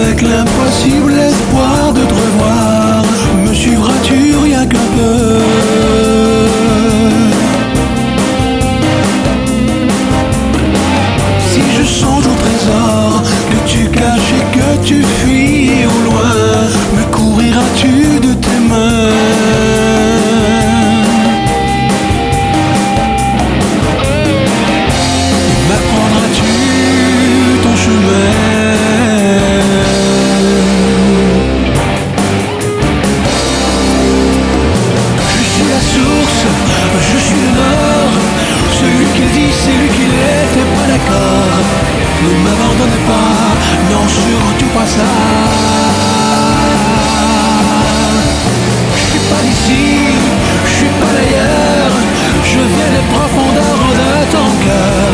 avec l'impossible. Je suis pas d'ici, je suis pas d'ailleurs, je vais les profondeurs de ton cœur.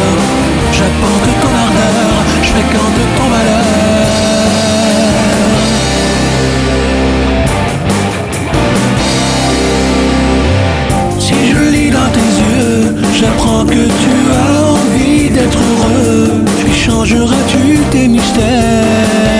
de ton ardeur, je fréquente ton malheur. Si je lis dans tes yeux, j'apprends que tu as envie d'être heureux. Tu changeras-tu tes mystères?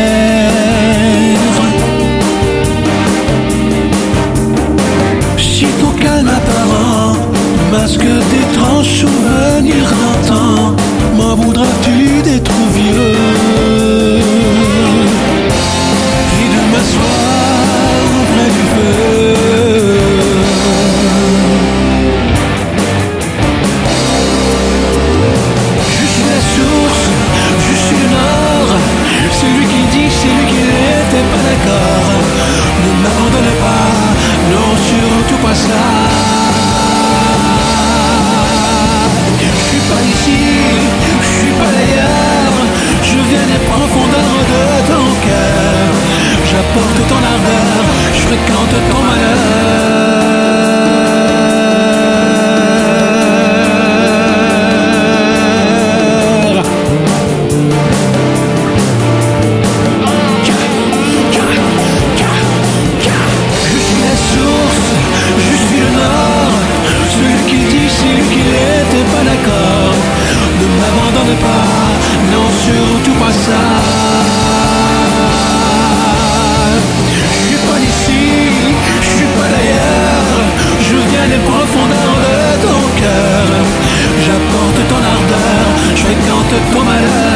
Masque d'étranges souvenirs d'antan. M'en voudras-tu d'être vieux Puis de m'asseoir auprès du feu. Je suis la source, je suis le nord. Celui qui dit, c'est lui qui n'était pas d'accord. Ne m'abandonne pas, non, surtout pas ça. Ton je fréquente ton malheur. Je suis la source, je suis le nord. Celui qui dit, c'est lui qui n'était pas d'accord. Ne m'abandonne pas, non, surtout pas ça. profondeur de ton cœur. J'apporte ton ardeur, je fréquente ton malheur.